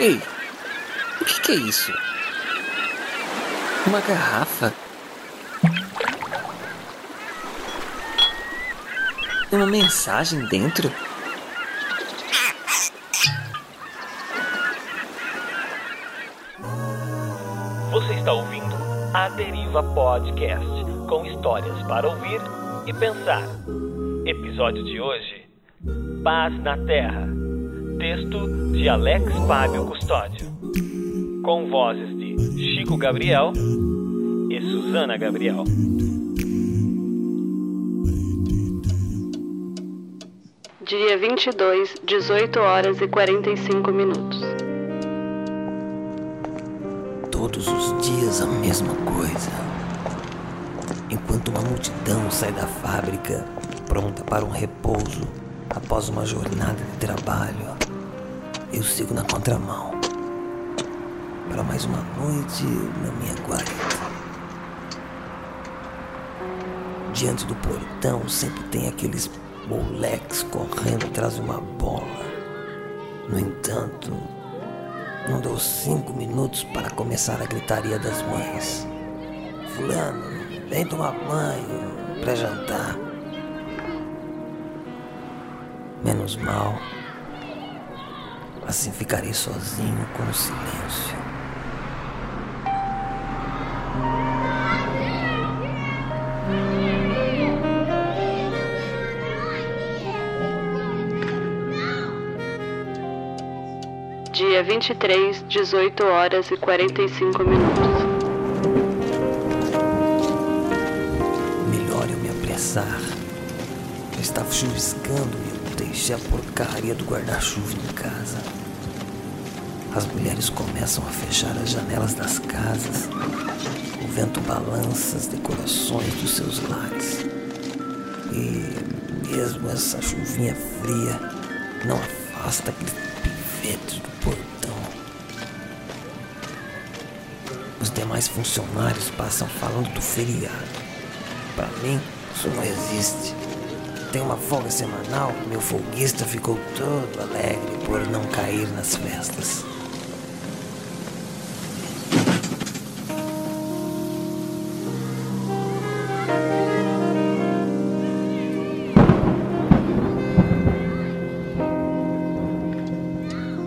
Ei, o que, que é isso? Uma garrafa? Uma mensagem dentro? Você está ouvindo a Deriva Podcast com histórias para ouvir e pensar. Episódio de hoje: Paz na Terra. Texto de Alex Fábio Custódio. Com vozes de Chico Gabriel e Suzana Gabriel. Dia 22, 18 horas e 45 minutos. Todos os dias a mesma coisa. Enquanto uma multidão sai da fábrica, pronta para um repouso após uma jornada de trabalho, eu sigo na contramão para mais uma noite na minha guarita. Diante do portão sempre tem aqueles moleques correndo atrás de uma bola. No entanto, não deu cinco minutos para começar a gritaria das mães. Fulano, vem tomar banho para jantar. Menos mal. Assim ficarei sozinho com o silêncio. Dia 23, 18 horas e 45 minutos. Melhor eu me apressar. Já estava chuviscando e eu deixei a porcaria do guarda-chuva em casa. As mulheres começam a fechar as janelas das casas. O vento balança as decorações dos seus lares. E mesmo essa chuvinha fria não afasta aquele pivete do portão. Os demais funcionários passam falando do feriado. Para mim, isso não existe. Tem uma folga semanal, meu folguista ficou todo alegre por não cair nas festas.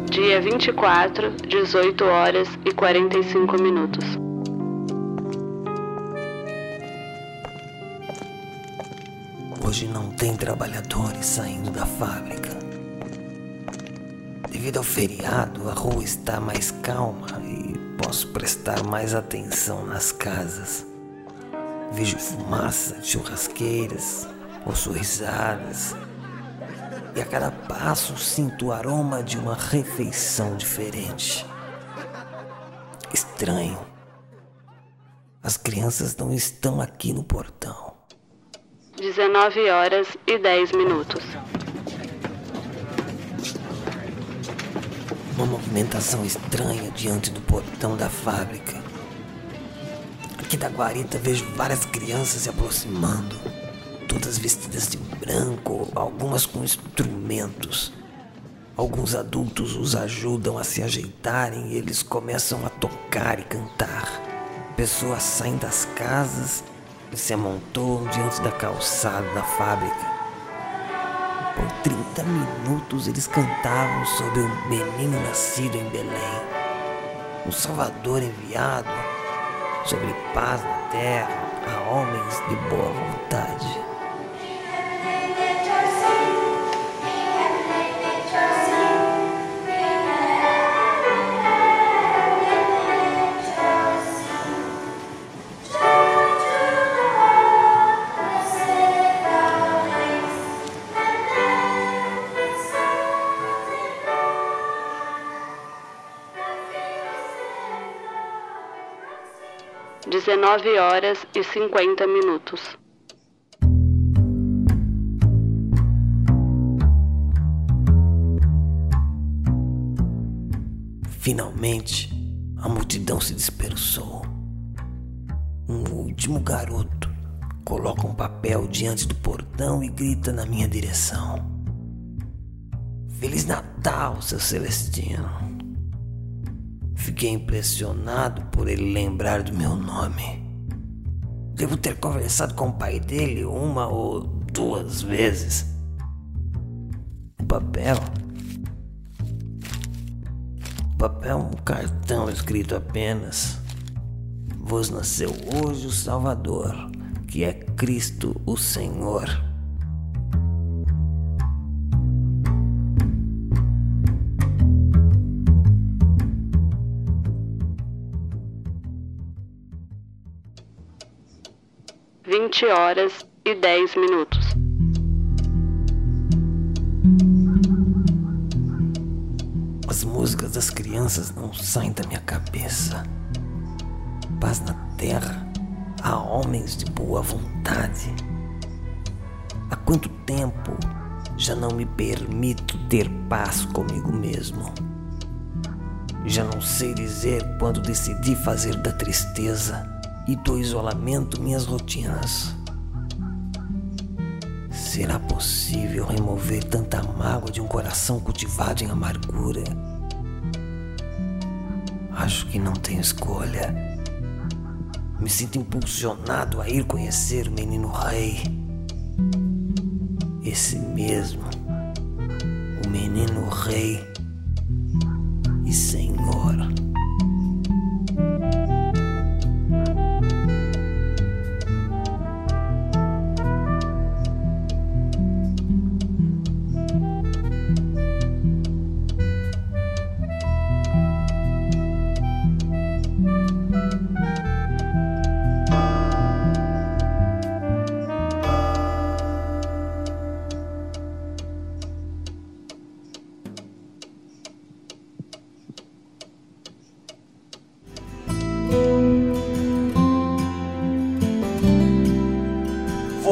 Dia 24, 18 horas e 45 minutos. Hoje não tem trabalhadores saindo da fábrica. Devido ao feriado, a rua está mais calma e posso prestar mais atenção nas casas. Vejo fumaça de churrasqueiras, ouço risadas, e a cada passo sinto o aroma de uma refeição diferente. Estranho. As crianças não estão aqui no portão. 19 horas e 10 minutos. Uma movimentação estranha diante do portão da fábrica. Aqui da guarita vejo várias crianças se aproximando, todas vestidas de branco, algumas com instrumentos. Alguns adultos os ajudam a se ajeitarem e eles começam a tocar e cantar. Pessoas saem das casas se amontoam diante da calçada da fábrica. Por 30 minutos eles cantavam sobre o menino nascido em Belém, o Salvador enviado, sobre paz na terra a homens de boa vontade. Dezenove horas e 50 minutos. Finalmente, a multidão se dispersou. Um último garoto coloca um papel diante do portão e grita na minha direção: Feliz Natal, seu Celestino! Fiquei impressionado por ele lembrar do meu nome. Devo ter conversado com o pai dele uma ou duas vezes. O papel. O papel é um cartão escrito apenas. Vos nasceu hoje o Salvador, que é Cristo o Senhor. Vinte horas e dez minutos. As músicas das crianças não saem da minha cabeça. Paz na terra a homens de boa vontade. Há quanto tempo já não me permito ter paz comigo mesmo? Já não sei dizer quando decidi fazer da tristeza e do isolamento minhas rotinas. Será possível remover tanta mágoa de um coração cultivado em amargura? Acho que não tenho escolha. Me sinto impulsionado a ir conhecer o menino rei. Esse mesmo, o menino rei e senhor.